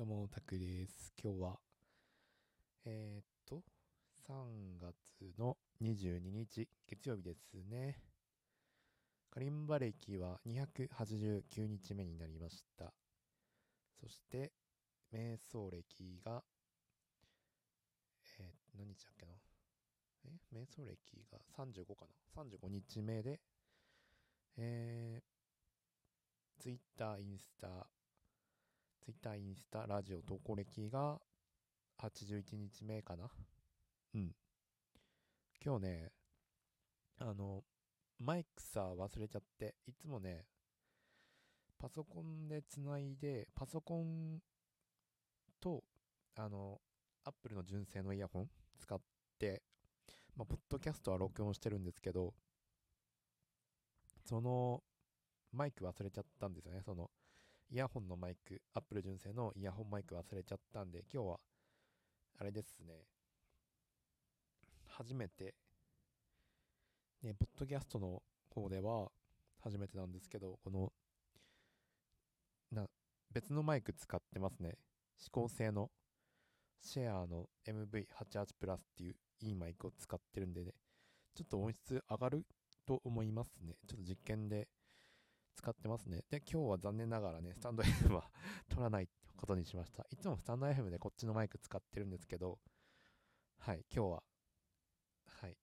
どうも、タクです。今日は、えー、っと、3月の22日、月曜日ですね。カリンバ歴は289日目になりました。そして、瞑想歴が、えー、何日だっけな？え？瞑想歴が35かな ?35 日目で、えー、ツイッター、インスタ、ツインスタ、ラジオ投稿歴が81日目かな。うん。今日ね、あの、マイクさ忘れちゃって、いつもね、パソコンでつないで、パソコンと、あの、アップルの純正のイヤホン使って、まあ、ポッドキャストは録音してるんですけど、その、マイク忘れちゃったんですよね。その、イヤホンのマイク、アップル純正のイヤホンマイク忘れちゃったんで、今日は、あれですね、初めて、ね、ポッドキャストの方では初めてなんですけど、この、な、別のマイク使ってますね。指向性の、シェアの MV88 プラスっていういいマイクを使ってるんでね、ちょっと音質上がると思いますね。ちょっと実験で使ってますね。で、今日は残念ながらね、スタンド FM は 取らないことにしました。いつもスタンド FM でこっちのマイク使ってるんですけど、はい、今日は、はい、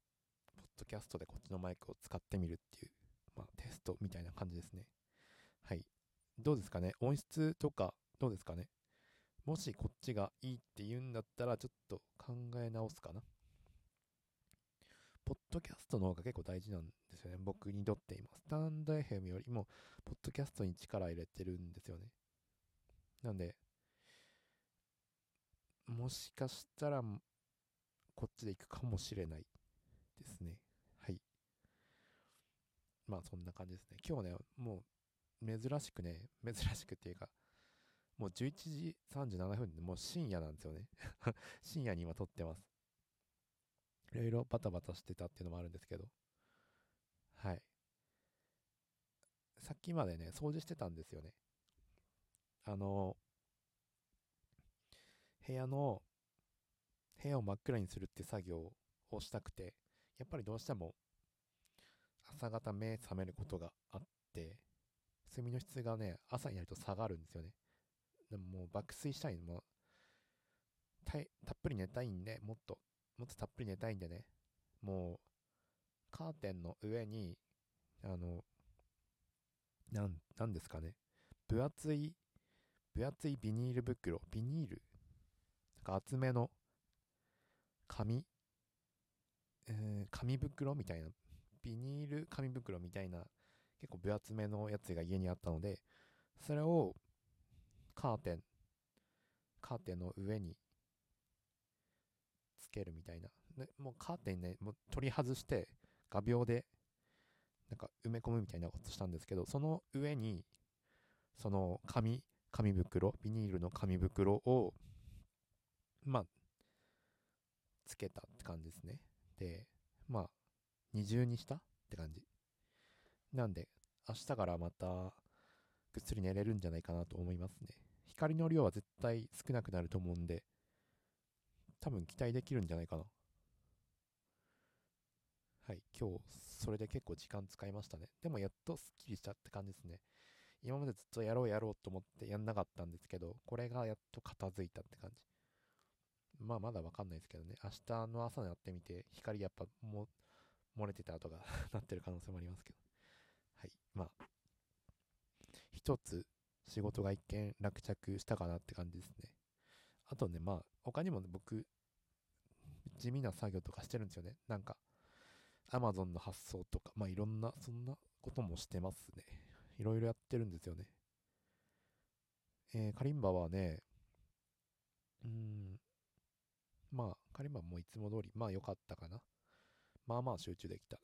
ポッドキャストでこっちのマイクを使ってみるっていう、まあ、テストみたいな感じですね。はい。どうですかね？音質とか、どうですかね？もしこっちがいいって言うんだったら、ちょっと考え直すかな。ポッドキャストの方が結構大事なんですよね。僕にとって今。スタンド FM よりも、ポッドキャストに力入れてるんですよね。なんで、もしかしたら、こっちで行くかもしれないですね。はい。まあそんな感じですね。今日ね、もう珍しくね、珍しくっていうか、もう11時37分でもう深夜なんですよね。深夜に今撮ってます。いろいろバタバタしてたっていうのもあるんですけど。はい。さっきまでね、掃除してたんですよね。あの、部屋の、部屋を真っ暗にするって作業をしたくて、やっぱりどうしても朝方目覚めることがあって、睡眠の質がね、朝になると下がるんですよね。でももう爆睡したいのもたい、たっぷり寝たいんで、もっと、もっとたっぷり寝たいんでね、もう、カーテンの上に、あの、なん、なんですかね、分厚い、分厚いビニール袋、ビニール、なんか厚めの、紙、えー紙袋みたいな、ビニール紙袋みたいな、結構分厚めのやつが家にあったので、それを、カーテン、カーテンの上にけるみたいな。もうカーテンね、もう取り外して画鋲でなんか埋め込むみたいなことしたんですけど、その上に、その紙、紙袋、ビニールの紙袋を、まあ、つけたって感じですね。で、まあ、二重にしたって感じ。なんで、明日からまた、ぐっすり寝れるんじゃないかなと思いますね。光の量は絶対少なくなると思うんで、多分期待できるんじゃないかな。はい、今日、それで結構時間使いましたね。でもやっとスッキリしたって感じですね。今までずっとやろうやろうと思ってやんなかったんですけど、これがやっと片付いたって感じ。まあまだわかんないですけどね。明日の朝になってみて、光やっぱも漏れてた跡が なってる可能性もありますけど。はい。まあ、一つ仕事が一見落着したかなって感じですね。あとね、まあ、他にもね、僕、地味な作業とかしてるんですよね。なんか、Amazon の発送とか、まあいろんな、そんなこともしてますね。いろいろやってるんですよね。えー、カリンバはね、うーん、まあ、カリンバもいつも通り、まあ良かったかな。まあまあ集中できたね。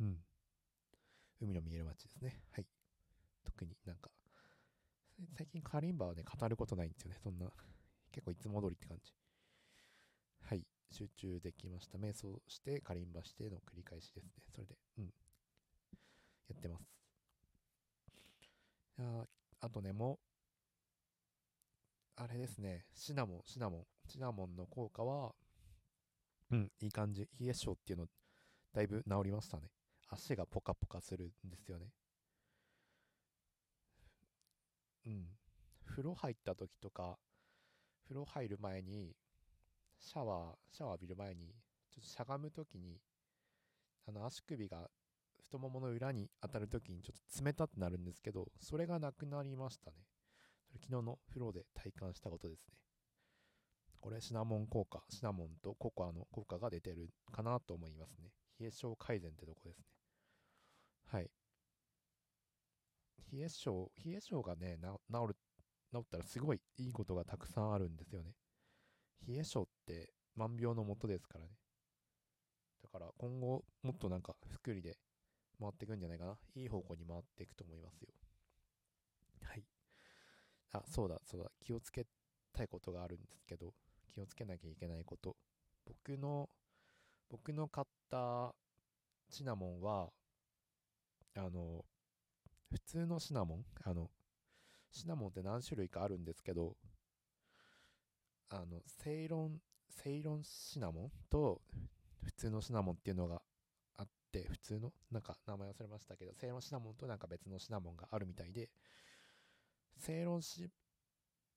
うん。海の見える街ですね。はい。特になんか、最近カリンバはね、語ることないんですよね。そんな、結構いつも通りって感じ。集中できました。瞑想して、カリンバしての繰り返しですね。それで、うん。やってます。いやあとね、もうあれですね、シナモン、シナモン、シナモンの効果は、うん、いい感じ。冷え性っていうの、だいぶ治りましたね。足がポカポカするんですよね。うん。風呂入った時とか、風呂入る前に、シャワー、シャワー浴びる前に、ちょっとしゃがむ時に、あの足首が太ももの裏に当たる時にちょっと冷たってなるんですけど、それがなくなりましたね。それ昨日の風呂で体感したことですね。これシナモン効果、シナモンとココアの効果が出てるかなと思いますね。冷え性改善ってとこですね。はい。冷え性、冷え性がね、治る、治ったらすごいいいことがたくさんあるんですよね。冷え性って万病のもとですからね。だから今後もっとなんか福利で回っていくんじゃないかな。いい方向に回っていくと思いますよ。はい。あ、そうだ、そうだ。気をつけたいことがあるんですけど、気をつけなきゃいけないこと。僕の、僕の買ったシナモンは、あの、普通のシナモン？あの、シナモンって何種類かあるんですけど、あの、セイロン、セイロンシナモンと普通のシナモンっていうのがあって、普通の？なんか名前忘れましたけど、セイロンシナモンとなんか別のシナモンがあるみたいで、セイロンシ、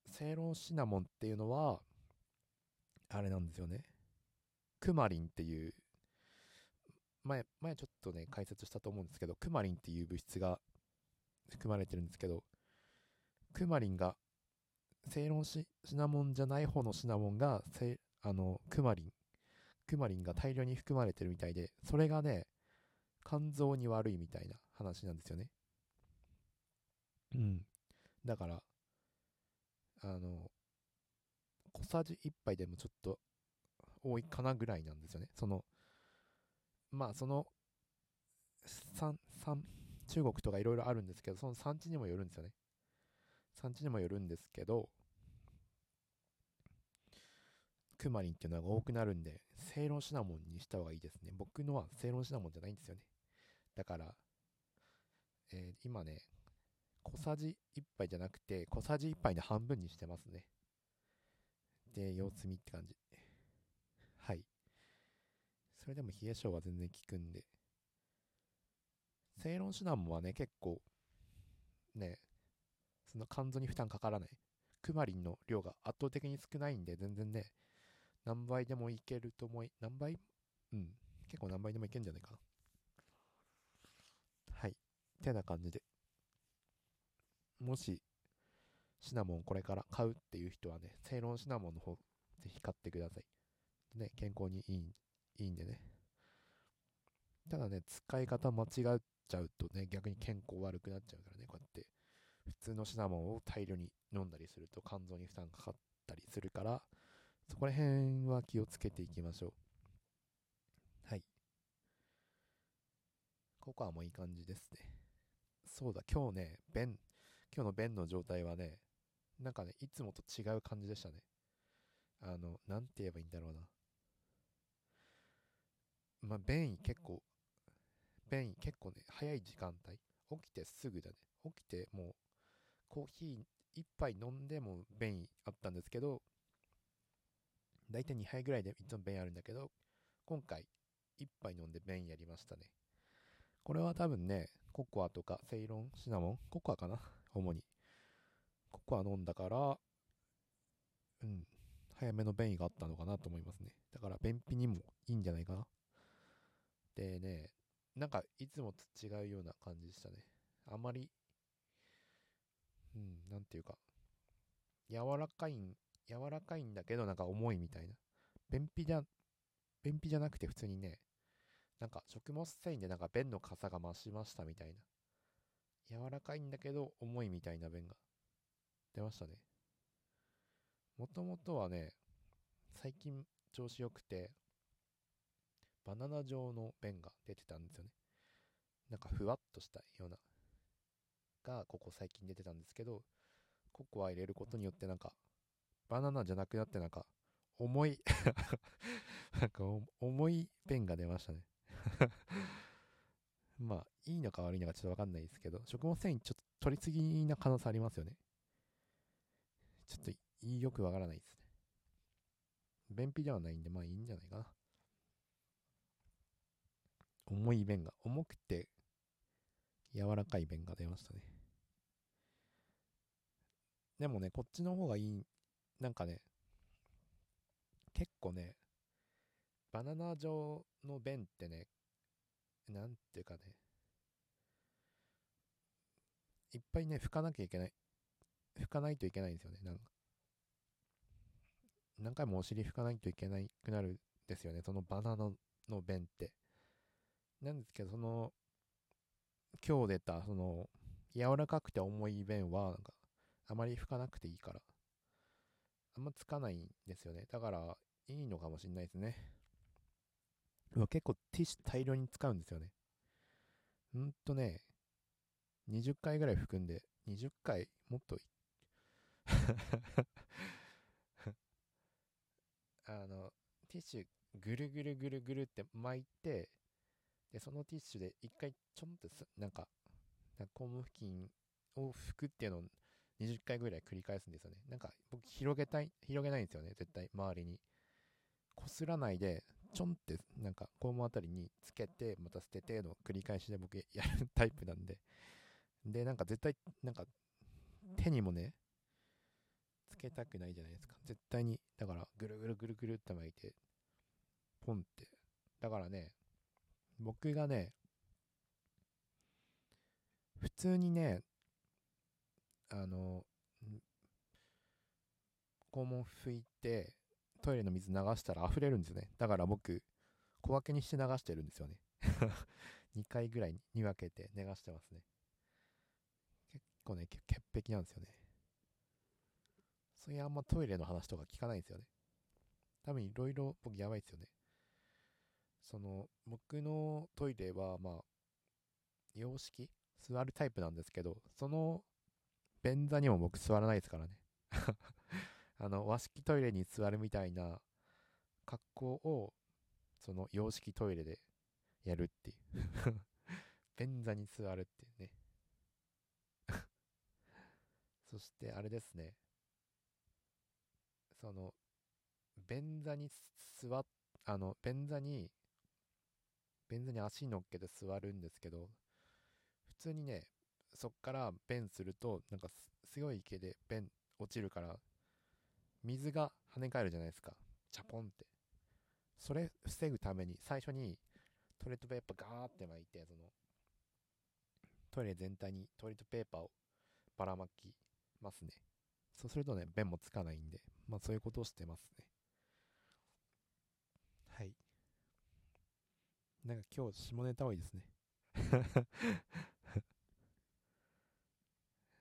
セイロンシナモンっていうのは、あれなんですよね。クマリンっていう、前、前ちょっとね、解説したと思うんですけど、クマリンっていう物質が含まれてるんですけど、クマリンが、セイロンシナモンじゃない方のシナモンが、セあの、クマリン、クマリンが大量に含まれてるみたいで、それがね、肝臓に悪いみたいな話なんですよね。うん。だから、あの、小さじ1杯でもちょっと多いかなぐらいなんですよね。その、まあその、3、3、中国とかいろいろあるんですけど、その産地にもよるんですよね。産地にもよるんですけど、クマリンっていうのが多くなるんで、セイロンシナモンにした方がいいですね。僕のはセイロンシナモンじゃないんですよね。だから、えー、今ね、小さじ1杯じゃなくて、小さじ1杯で半分にしてますね。で、様子見って感じ。はい。それでも冷え性は全然効くんで。セイロンシナモンはね、結構、ね、その肝臓に負担かからない。クマリンの量が圧倒的に少ないんで、全然ね、何倍でもいけると思い、何倍うん。結構何倍でもいけるんじゃないかな。はい。てな感じで。もし、シナモンこれから買うっていう人はね、セイロンシナモンの方、ぜひ買ってください。ね、健康にいい、いいんでね。ただね、使い方間違っちゃうとね、逆に健康悪くなっちゃうからね、こうやって。普通のシナモンを大量に飲んだりすると肝臓に負担かかったりするから、そこら辺は気をつけていきましょう。はい。ココアもいい感じですね。そうだ、今日ね、便、今日の便の状態はね、なんかね、いつもと違う感じでしたね。あの、なんて言えばいいんだろうな。まあ、便意結構、便意結構ね、早い時間帯。起きてすぐだね。起きてもう、コーヒー一杯飲んでも便意あったんですけど、だいたい2杯ぐらいでいつも便あるんだけど、今回1杯飲んで便やりましたね。これは多分ね、ココアとかセイロンシナモンココアかな？主に。ココア飲んだから、うん、早めの便意があったのかなと思いますね。だから便秘にもいいんじゃないかな。でね、なんかいつもと違うような感じでしたね。あまり、うん、なんていうか、柔らかいん、柔らかいんだけどなんか重いみたいな。便秘じゃ、便秘じゃなくて普通にね、なんか食物繊維でなんか便の傘が増しましたみたいな。柔らかいんだけど重いみたいな便が出ましたね。もともとはね、最近調子良くて、バナナ状の便が出てたんですよね。なんかふわっとしたような、がここ最近出てたんですけど、ココア入れることによってなんか、バナナじゃなくなってなんか、重い なんか重い便が出ましたね まあ、いいのか悪いのかちょっとわかんないですけど、食物繊維ちょっと取りすぎな可能性ありますよね。ちょっとよくわからないですね。便秘ではないんで、まあいいんじゃないかな。重い便が、重くて柔らかい便が出ましたね。でもね、こっちの方がいい、なんかね、結構ね、バナナ状の便ってね、なんていうかね、いっぱいね、拭かなきゃいけない。拭かないといけないんですよね、なんか。何回もお尻拭かないといけないくなるんですよね、そのバナナの便って。なんですけど、その、今日出た、その、柔らかくて重い便は、なんか、あまり拭かなくていいから、あんまつかないんですよね。だから、いいのかもしんないですね。結構ティッシュ大量に使うんですよね。ほんとね、20回ぐらい拭くんで、20回、もっと あの、ティッシュぐるぐるぐるぐるって巻いて、で、そのティッシュで一回ちょんってす、なんか、なんか肛門付近を拭くっていうのを20回ぐらい繰り返すんですよね。なんか僕広げたい、広げないんですよね、絶対、周りに。こすらないで、ちょんって、なんか肛門あたりにつけて、また捨てての繰り返しで僕やるタイプなんで。で、なんか絶対、なんか手にもね、つけたくないじゃないですか。絶対に、だからぐるぐるぐるぐるって巻いて、ポンって。だからね、僕がね、普通にね、あの、肛門拭いて、トイレの水流したら溢れるんですよね。だから僕、小分けにして流してるんですよね。2回ぐらいに分けて流してますね。結構ね、潔癖なんですよね。そういうあんまトイレの話とか聞かないんですよね。多分いろいろ僕やばいですよね。その、僕のトイレは、まあ、洋式？座るタイプなんですけど、その便座にも僕座らないですからね。あの、和式トイレに座るみたいな格好を、その洋式トイレでやるっていう 便座に座るっていうね そしてあれですね。その、便座に座、あの、便座に便座に足乗っけて座るんですけど、普通にね、そっから便すると、なんかすごい池で便落ちるから、水が跳ね返るじゃないですか。チャポンって。それ防ぐために、最初にトイレットペーパーガーって巻いて、その、トイレ全体にトイレットペーパーをばらまきますね。そうするとね、便もつかないんで、まあそういうことをしてますね。はい。なんか今日下ネタ多いですね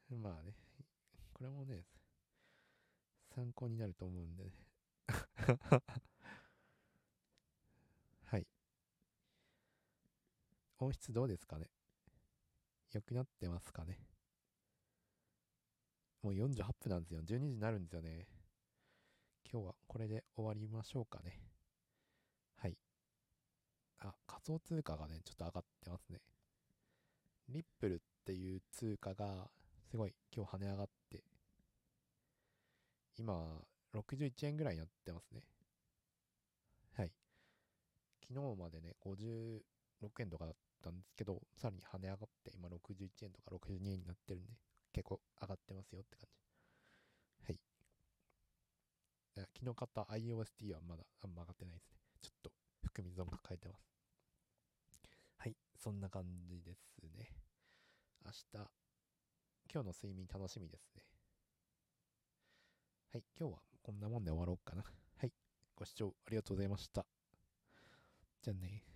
まあね、これもね、参考になると思うんでね はい。音質どうですかね？良くなってますかね？もう48分なんですよ。12時になるんですよね。今日はこれで終わりましょうかね。仮想通貨がね、ちょっと上がってますね。リップルっていう通貨が、すごい今日跳ね上がって、今、61円ぐらいになってますね。はい。昨日までね、56円とかだったんですけど、さらに跳ね上がって、今61円とか62円になってるんで、結構上がってますよって感じ。はい。昨日買った iOST はまだあんま上がってないですね。ちょっと含み損抱えてます。そんな感じですね。明日、今日の睡眠楽しみですね。はい、今日はこんなもんで終わろうかな。はい、ご視聴ありがとうございました。じゃあね。